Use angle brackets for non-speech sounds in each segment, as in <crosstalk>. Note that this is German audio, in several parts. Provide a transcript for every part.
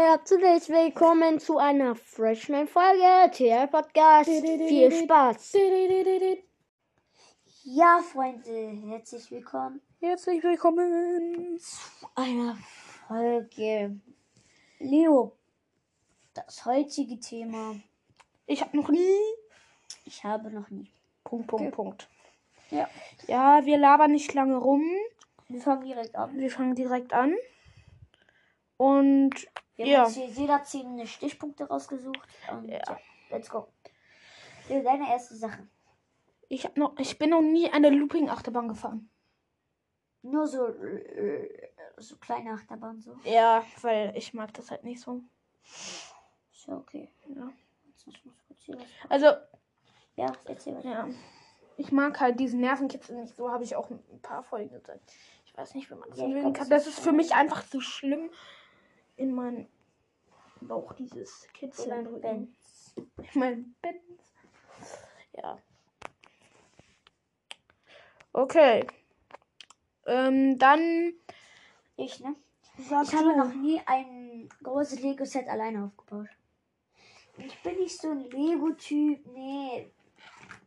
Herzlich willkommen zu einer frischen Folge TL Podcast. Viel Spaß. Ja, Freunde, herzlich willkommen Herzlich willkommen. zu einer Folge. Leo, das heutige Thema, Ich habe noch nie. ich habe noch nie. Punkt, Punkt, Punkt. Ja. Ja, wir labern nicht lange rum. Wir fangen direkt an. Wir fangen direkt an. Und Wir Ja. haben uns hier jeder zehn Stichpunkte rausgesucht. Und Ja. ja. let's go. Leo, deine erste Sache. ich, hab noch, ich bin noch nie eine Looping-Achterbahn gefahren. Nur so, äh, so kleine Achterbahn so. Ja, weil ich mag das halt nicht so. Ist ja okay. Ja. Also, Ja, erzähl weiter. ja. Ich mag halt diesen Nervenkitzel nicht so, habe ich auch ein paar Folgen gesagt. Ich weiß nicht, wie man das Ja, kann. das Das ist ist für mich einfach so schlimm in meinem Bauch, dieses Kitzeln drücken. Benz. In meinem Benz. Ja. Okay. Ähm, dann Ich, ne? sagst Ich habe noch nie ein großes Lego-Set alleine aufgebaut. Ich bin nicht so ein Lego-Typ. Nee.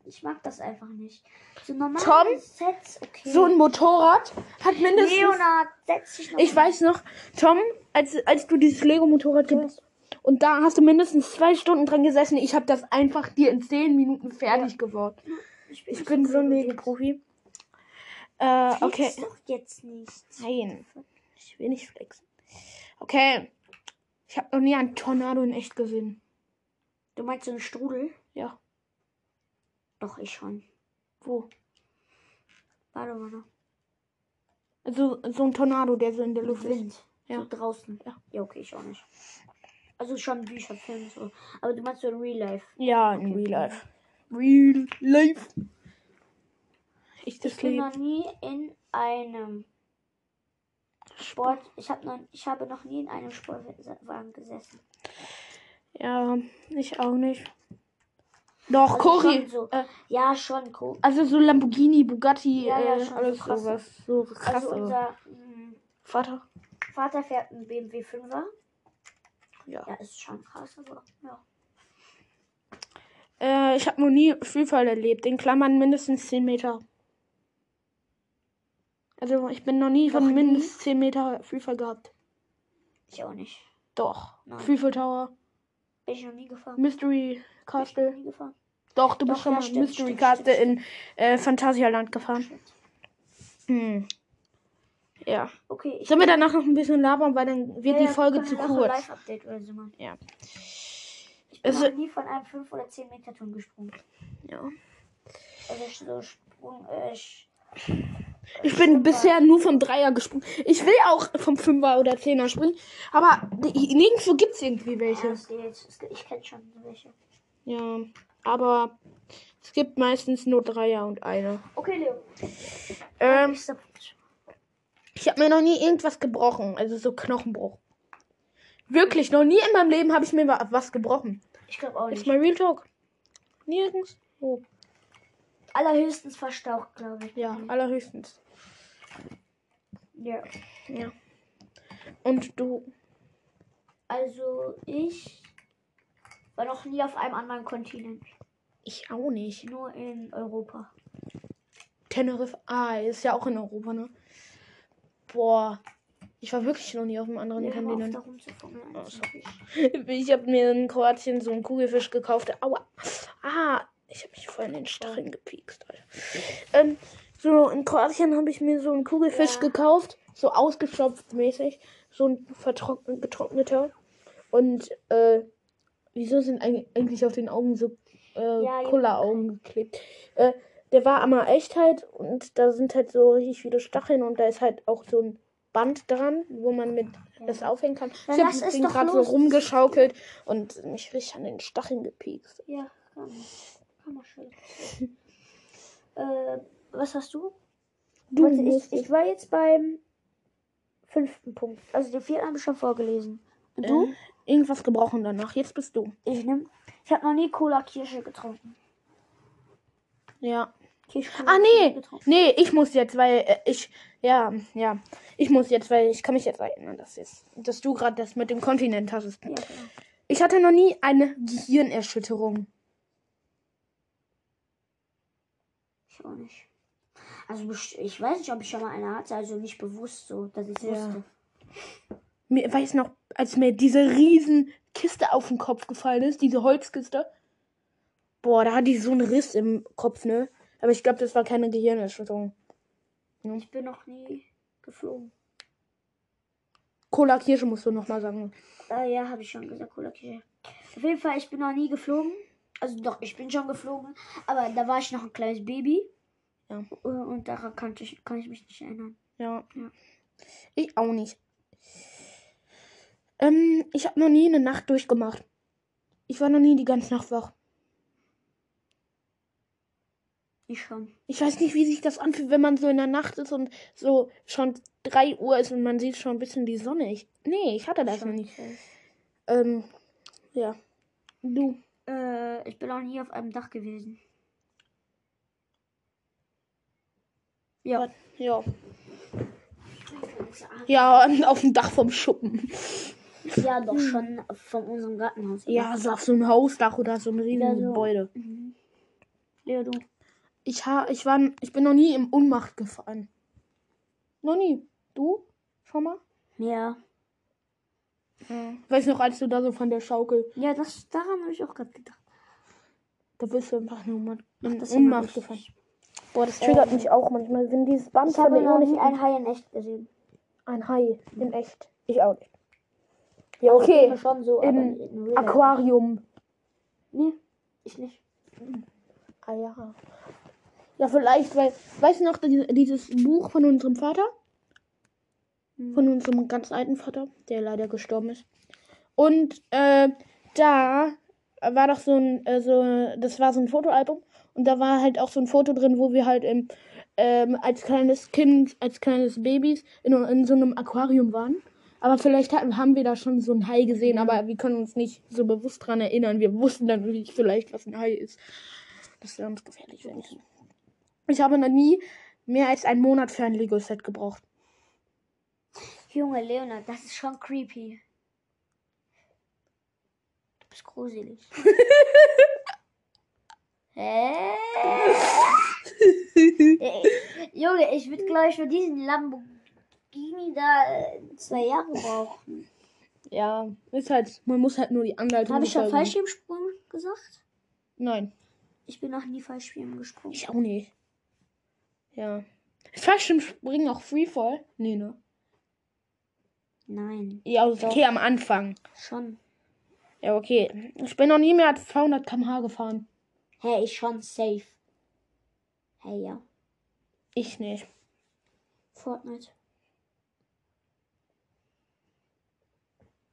Ich mag das einfach nicht. So normale Tom? Sets, okay. So ein Motorrad hat mindestens. Leonard, setz dich noch Ich weiß noch, Tom, als, als du dieses Lego-Motorrad gebaut und da hast du mindestens zwei Stunden dran gesessen. Ich habe das einfach dir in zehn Minuten fertig gebaut. Ich Ich bin so ein Lego-Profi. Äh, okay. Doch jetzt nicht. Nein. Ich will nicht flexen. Okay. Ich habe noch nie einen Tornado in echt gesehen. Du meinst so einen Strudel? Ja. Doch, ich schon. Wo? Warte mal noch. Also so ein Tornado, der so in der Luft ist. Ja. So draußen. Ja. Ja, okay, ich auch nicht. Also schon Bücher, Filme, so. Aber du meinst so in Real Life. Ja, in Okay. Real Life. Real Life. Ich Ich das bin lieb. noch nie in einem Sport. Ich habe noch, ich habe noch nie in einem Sportwagen gesessen. Ja, ich auch nicht. Doch, Also Cory. so. Äh, Ja, schon cool. also so Lamborghini, Bugatti, Ja, ja, äh, alles so sowas. So krass. Also unser mh, Vater. Vater fährt einen BMW 5er. Ja. Ja, ist schon krass, aber ja. Äh, ich habe noch nie Freefall erlebt. In Klammern mindestens 10 Meter. Also ich bin noch nie Noch von nie? mindestens 10 Meter Freefall gehabt. Ich auch nicht. Doch. Nein. Freefall Tower. Bin ich noch nie gefahren. Mystery Bin ich noch Castle. nie gefahren. Doch, du Doch, bist schon ja, mal stimmt, Mystery stimmt, Castle stimmt. in äh, Phantasialand gefahren. Hm. Ja. Okay, ich Sollen wir danach noch ein bisschen labern, weil dann wird Ja, die ja, Folge zu kurz. So. Ja. Ich bin Also- noch nie von einem 5 oder 10 Meter Turm gesprungen. Ja. Also so Sprung, äh, Ich bin bisher nur vom Dreier gesprungen. Ich will auch vom Fünfer oder Zehner springen, aber nirgendwo gibt es irgendwie Ja, welche. geht- Ich kenne schon welche. Ja, aber es gibt meistens nur Dreier und eine. Okay, Leo. Ähm. Ich habe mir noch nie irgendwas gebrochen, also so Knochenbruch. Wirklich, noch nie in meinem Leben habe ich mir wa- was gebrochen. Ich glaube auch Ist nicht. mal Real Talk. Nirgends. Oh. Allerhöchstens verstaucht, glaube ich. Ja, allerhöchstens. ja. Ja. Und du? Also ich war noch nie auf einem anderen Kontinent. Ich auch nicht. Nur in Europa. Tenerife. Ah, ist ja auch in Europa, ne? Boah. Ich war wirklich noch nie auf einem anderen auf, Kontinent. rumzufummeln. Oh. <laughs> Ich habe mir in Kroatien so einen Kugelfisch gekauft. Aua. Ah, ich habe mich voll in den Stacheln gepiekst. Ähm, so, in Kroatien habe ich mir so einen Kugelfisch Ja. gekauft. So ausgestopft mäßig. So ein vertrocknet, getrockneter. Und, äh, wieso sind eig- eigentlich auf den Augen so äh, Ja, Kulleraugen geklebt? Äh, der war aber echt halt und da sind halt so richtig viele Stacheln und da ist halt auch so ein Band dran, wo man mit das aufhängen kann. Dann ich habe den doch gerade so rumgeschaukelt und mich richtig an den Stacheln gepiekst. Ja, kann, kann man schön. äh, was hast du? Du Warte, ich, ich war jetzt beim fünften Punkt. Also die vierten habe ich schon vorgelesen. Und du? äh, irgendwas gebrochen danach. Jetzt bist du. Ich nehm. Ich habe noch nie Cola Kirsche getrunken. Ja. Okay, Ah, nee. Nee, ich muss jetzt, weil äh, ich. Ja, ja. Ich muss jetzt, weil ich kann mich jetzt erinnern, dass, jetzt, dass du gerade das mit dem Kontinent hast. Ja, genau. Ich hatte noch nie eine Gehirnerschütterung. Ich auch nicht. Also ich weiß nicht, ob ich schon mal eine hatte, also nicht bewusst so, dass ich Ja. wusste. Mir weiß noch, als mir diese riesen Kiste auf den Kopf gefallen ist, diese Holzkiste. Boah, da hatte ich so einen Riss im Kopf, ne? Aber ich glaube, das war keine Gehirnerschütterung. Ich bin noch nie geflogen. Cola Kirsche musst du noch mal sagen. Ah ja, habe ich schon gesagt, Cola Kirche. Auf jeden Fall, ich bin noch nie geflogen. Also doch, ich bin schon geflogen, aber da war ich noch ein kleines Baby. Ja. Äh, Und daran kann ich, kann ich mich nicht erinnern. Ja. Ja. Ich auch nicht. Ähm, ich habe noch nie eine Nacht durchgemacht. Ich war noch nie die ganze Nacht wach. Ich schon. Ich weiß nicht, wie sich das anfühlt, wenn man so in der Nacht ist und so schon 3 Uhr ist und man sieht schon ein bisschen die Sonne. Ich, nee, ich hatte das noch schon. nicht. Ähm, ja. Du. Äh, ich bin noch nie auf einem Dach gewesen. Ja. Ja. Ja, <laughs> auf dem Dach vom Schuppen. Ja, doch schon von unserem Gartenhaus. Ja, so auf so ein Hausdach oder so ein riesiges. Gebäude. Mhm. Leo, du. Ich, ha, ich, war, ich bin noch nie im Unmacht gefallen. Noch nie. Du? Schon mal? Ja. Ja. Weiß noch, als du da so von der Schaukel, Ja, das, daran habe ich auch gerade gedacht. da bist du einfach nur mal in das immer Unmacht gefallen. Boah, das triggert mich auch manchmal, wenn dieses Band Ich habe noch nie ein Hai in echt gesehen. ein Hai in echt. Ich auch nicht. Ja, okay. Ja, schon so, Im. Aquarium. Nee, ich nicht. Ah ja. Ja, vielleicht, weil, weißt du noch, die- dieses Buch von unserem Vater? Hm. Von unserem ganz alten Vater, der leider gestorben ist. Und äh, da war doch so ein, äh, so, das war so ein Fotoalbum. Und da war halt auch so ein Foto drin, wo wir halt im, ähm, als kleines Kind, als kleines Babys in, in so einem Aquarium waren. Aber vielleicht hatten, haben wir da schon so ein Hai gesehen, aber wir können uns nicht so bewusst dran erinnern. Wir wussten dann wirklich vielleicht, was ein Hai ist. Das wäre uns gefährlich, wenn ich. Habe noch nie mehr als einen Monat für ein Lego-Set gebraucht. Junge Leonard, das ist schon creepy. Du bist gruselig. <laughs> Hä? <laughs> Junge, ich würde, glaube ich, für diesen Lamborghini da äh, zwei Jahre brauchen. Ja, ist halt, man muss halt nur die Anleitung Habe ich schon. Fallschirmsprung gesagt? Nein, Ich bin noch nie Fallschirm gesprungen. ich auch nicht. Ja. Fallschirmspringen auch Freefall? Nee, ne? Nein, Ja, okay, am Anfang. schon. Ja, okay. Ich bin noch nie mehr als 200 km/h gefahren. Hey, ich schon safe. Hey, ja. Ich nicht. Fortnite.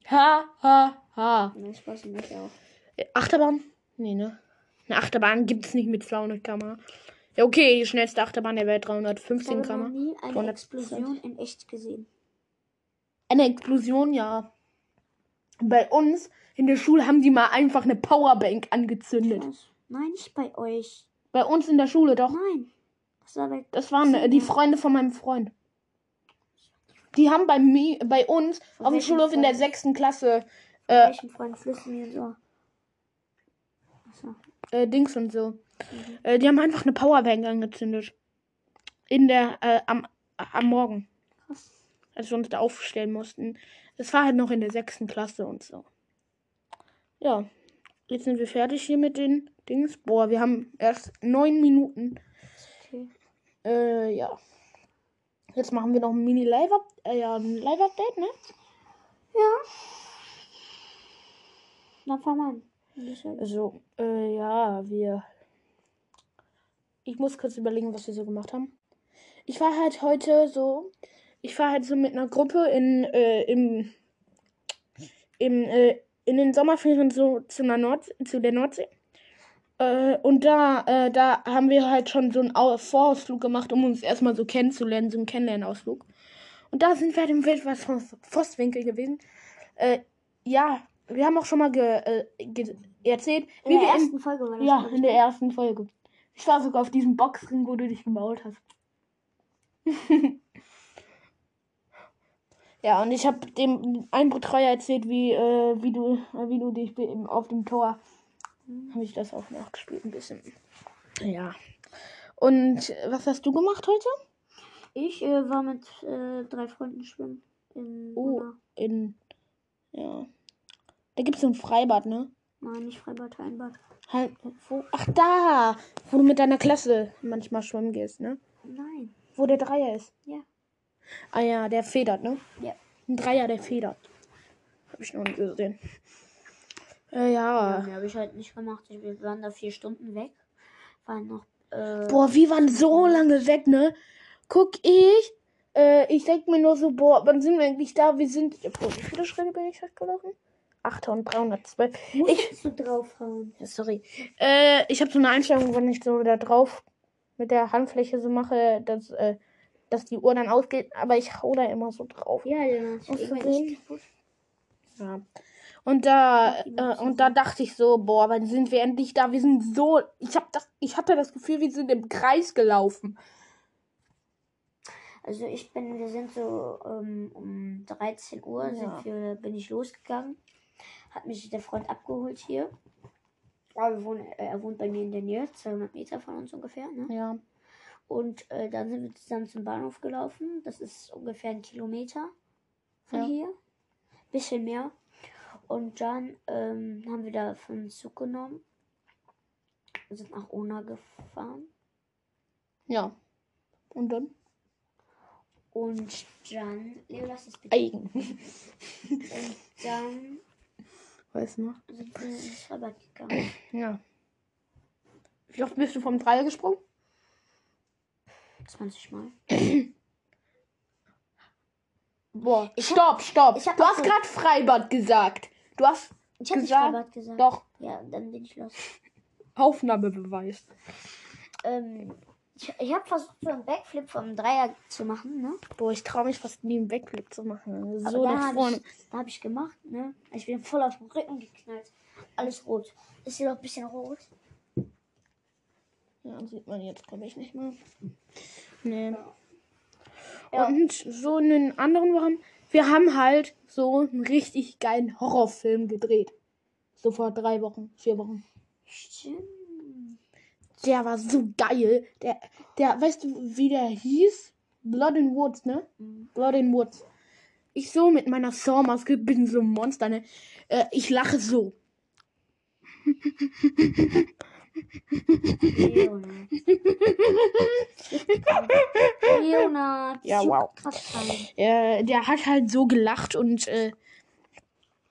Ha, ha, ha. Nein, Spaß nicht auch. Äh, Achterbahn? Nee, ne? Eine Achterbahn gibt's nicht mit 200 km/h. Okay, die schnellste Achterbahn der Welt, Ich 315 habe noch km/h. nie eine 120. Explosion in echt gesehen. Eine Explosion, ja. Bei uns in der Schule haben die mal einfach eine Powerbank angezündet. Nein, nicht bei euch. Bei uns in der Schule doch. Nein. Das war bei Das waren äh, die Freunde von meinem Freund. Die haben bei mir, bei uns auf dem Schulhof in der Freund? sechsten Klasse äh, welchen Freund flüstern mir so. Äh, Dings und so. Äh, die haben einfach eine Powerbank angezündet. In der, äh, am, am Morgen. Krass. Als wir uns da aufstellen mussten. Es war halt noch in der sechsten Klasse und so. Ja. Jetzt sind wir fertig hier mit den Dings. Boah, wir haben erst neun Minuten. Okay. Äh, ja. Jetzt machen wir noch ein Mini-Live-Update, äh, ja, ein Live-Update, ne? Ja. Na, fang an. Also, äh, ja, wir. Ich muss kurz überlegen, was wir so gemacht haben. Ich war halt heute so. Ich war halt so mit einer Gruppe in, äh, im, im, äh, in den Sommerferien so zu, einer Nord zu der Nordsee. Äh, und da, äh, da haben wir halt schon so einen Au- Vorausflug gemacht, um uns erstmal so kennenzulernen, so einen Kennenlernausflug. Und da sind wir halt im Wildwasser-Forstwinkel gewesen. Äh, ja, wir haben auch schon mal ge, äh, ge erzählt, In wie der wir in, ersten Folge war das. ja, in der ne? ersten Folge. Ich war sogar auf diesem Boxring, wo du dich gebaut hast. <laughs> ja, und ich habe dem einen Betreuer erzählt, wie, äh, wie, du, äh, wie du dich auf dem Tor. Habe ich das auch nachgespielt ein bisschen. Ja. Und äh, was hast du gemacht heute? Ich äh, war mit äh, drei Freunden schwimmen. In Oh. Unna. In. Ja. Da gibt es so ein Freibad, ne? Nein, nicht Freibad, Hallenbad. Halt, wo? Ach, da! Wo du mit deiner Klasse manchmal schwimmen gehst, ne? Nein. Wo der Dreier ist. Ja. Ah ja, der federt, ne? Ja. Ein Dreier, der federt. Hab ich noch nie gesehen. Äh, Ja, ja. habe ich halt nicht gemacht. Wir waren da vier Stunden weg. Waren noch. Äh, Boah, wir waren so lange weg, ne? Guck ich. Äh, ich denk mir nur so, boah, wann sind wir eigentlich da? Wir sind. Boah, wie viele Schritte bin ich gelaufen? 8312. musst ich- du draufhauen. Sorry. Äh, ich habe so eine Einstellung, wenn ich so da drauf mit der Handfläche so mache, dass, äh, dass die Uhr dann ausgeht, aber ich hau da immer so drauf. Ja, ja. Ja. Und da, äh, und da dachte ich so, boah, wann sind wir endlich da? Wir sind so, ich hab das, ich hatte das Gefühl, wir sind im Kreis gelaufen. Also ich bin, wir sind so ähm, um 13 Uhr Ja. sind wir, bin ich losgegangen. Hat mich der Freund abgeholt hier. Aber wohnen, äh, er wohnt bei mir in der Nähe, 200 Meter von uns ungefähr. Ne? Ja. Und äh, dann sind wir zusammen zum Bahnhof gelaufen. Das ist ungefähr ein Kilometer von Ja. hier. Bisschen mehr. Und dann ähm, haben wir da einen Zug genommen. Wir sind nach Ona gefahren. Ja. Und dann? Und dann, Leo, lass es bitte. Eigen. Und dann Weißt du noch? Ja. Wie oft bist du vom Dreier gesprungen? 20 Mal. Boah. Ich stopp, stopp. ich hab du hast so- gerade Freibad gesagt. Du hast Ich habe nicht Gesagt? Freibad gesagt. doch Ja, dann bin ich los. Aufnahmebeweis. Ähm, ich ich habe versucht, so einen Backflip vom Dreier zu machen, ne? Boah, ich traue mich fast nie einen Wegflip zu machen. So da nach habe vorne. ich, da hab ich gemacht, ne? Ich bin voll auf den Rücken geknallt. Alles rot. Ist hier noch ein bisschen rot? Ja, sieht man jetzt, glaube ich, nicht mehr. Nee. Ja. Und so einen anderen Wochen. Wir haben halt so einen richtig geilen Horrorfilm gedreht. So vor drei Wochen, vier Wochen. Stimmt. Der war so geil. Der, der, weißt du, wie der hieß? Blood in Woods, ne? Mhm. Blood in Woods. Ich so mit meiner Saw-Maske bin so ein Monster, ne? Äh, ich lache so. Leonard. Leonard. Ja, wow. Äh, der hat halt so gelacht und äh,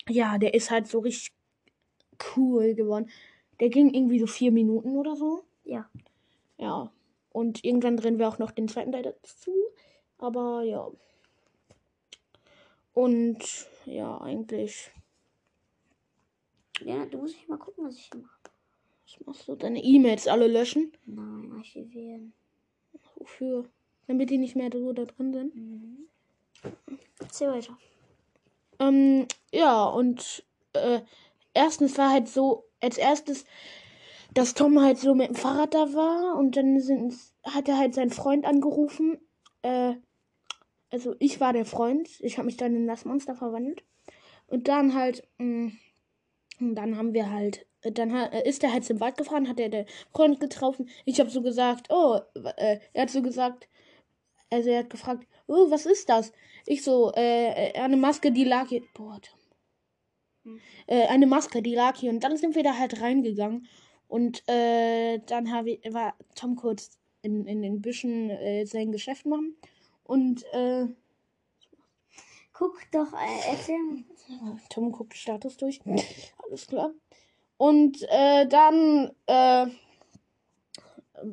ja, der ist halt so richtig cool geworden. Der ging irgendwie so vier Minuten oder so. Ja. Ja. Und irgendwann drehen wir auch noch den zweiten Teil dazu. Aber ja. Und ja, eigentlich. Leonard, du musst nicht mal gucken, was ich hier mache. Was machst du? Deine E-Mails alle löschen? Nein, archivieren. Wofür? Damit die nicht mehr so da drin sind. Mhm. Erzähl weiter. Ähm, ja, und äh, erstens war halt so, als erstes, dass Tom halt so mit dem Fahrrad da war und dann sind, hat er halt seinen Freund angerufen. Äh, also ich war der Freund. Ich habe mich dann in das Monster verwandelt. Und dann halt, mh, und dann haben wir halt, äh, dann ha- äh, ist er halt zum Wald gefahren, hat er den Freund getroffen. Ich habe so gesagt, oh, äh, er hat so gesagt, also er hat gefragt, oh, was ist das? Ich so, äh, äh, eine Maske, die lag hier. Boah, Tom. Hm. Äh, eine Maske, die lag hier. Und dann sind wir da halt reingegangen. Und äh, dann hab ich, war Tom kurz in, in den Büschen äh, sein Geschäft machen. Und äh, Guck doch, äh, erzähl. Tom guckt Status durch. <laughs> Alles klar. Und äh, dann äh,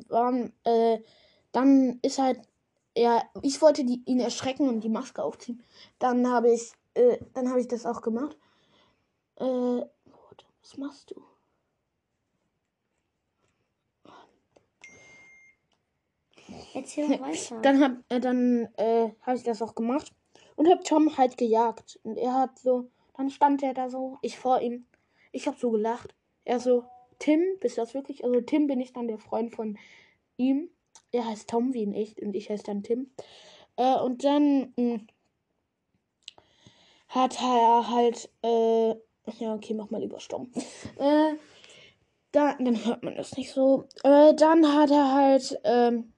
waren, äh, dann ist halt, ja, ich wollte die, ihn erschrecken und die Maske aufziehen. Dann habe ich, äh, dann habe ich das auch gemacht. Äh, was machst du? Erzähl <laughs> weiter. Dann hab, äh, dann äh, habe ich das auch gemacht und habe Tom halt gejagt. Und er hat so, dann stand er da so, ich vor ihm. Ich habe so gelacht. Er so, Tim, bist du das wirklich? Also Tim bin ich dann der Freund von ihm. Er heißt Tom wie in echt und ich heiße dann Tim. Äh, und dann mh, hat er halt, äh, ja, okay, mach mal lieber stumm. Äh, da, dann hört man das nicht so. Äh, dann hat er halt, ähm,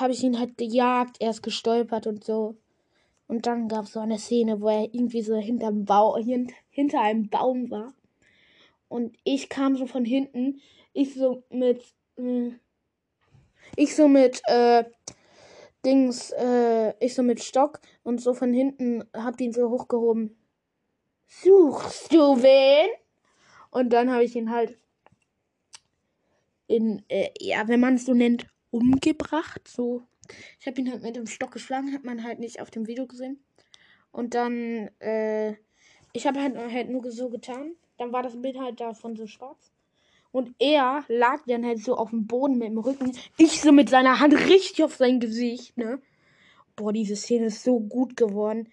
habe ich ihn halt gejagt, er ist gestolpert und so. Und dann gab es so eine Szene, wo er irgendwie so hinterm Bau, hint, hinter einem Baum war. Und ich kam so von hinten, ich so mit, äh, ich so mit, äh, Dings, äh, ich so mit Stock und so von hinten hab ihn so hochgehoben. Suchst du wen? Und dann habe ich ihn halt in, äh, ja, wenn man es so nennt, umgebracht. So, ich habe ihn halt mit dem Stock geschlagen, hat man halt nicht auf dem Video gesehen. Und dann, äh, ich habe halt, halt nur so getan. Dann war das Bild halt davon so schwarz. Und er lag dann halt so auf dem Boden mit dem Rücken. Ich so mit seiner Hand richtig auf sein Gesicht, ne? Boah, diese Szene ist so gut geworden.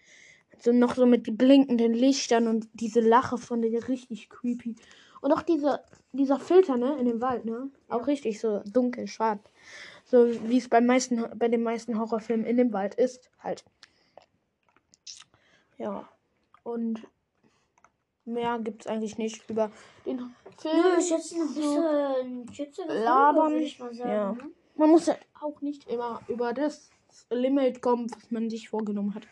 So noch so mit blinkenden Lichtern und diese Lache von der richtig creepy. Und auch diese, dieser Filter, ne, in dem Wald, ne? Auch richtig so dunkel, schwarz. So wie es beim meisten, bei den meisten Horrorfilmen in dem Wald ist, halt. Ja. Und mehr gibt es eigentlich nicht über den Film. Ja, ist jetzt ein bisschen labern. würde ich mal sagen. Ja. Ne? Man muss halt auch nicht immer über das Limit kommen, was man sich vorgenommen hat.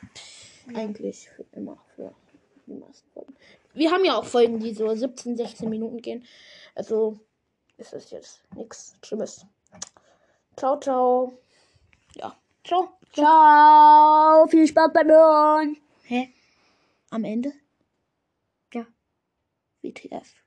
Eigentlich für immer für die meisten Folgen. Wir haben ja auch Folgen, die so 17, 16 Minuten gehen. Also ist es jetzt nichts Schlimmes. Ciao, ciao. Ja, ciao. Ciao, viel Spaß beim Hören. Hä? Am Ende? Ja. WTF.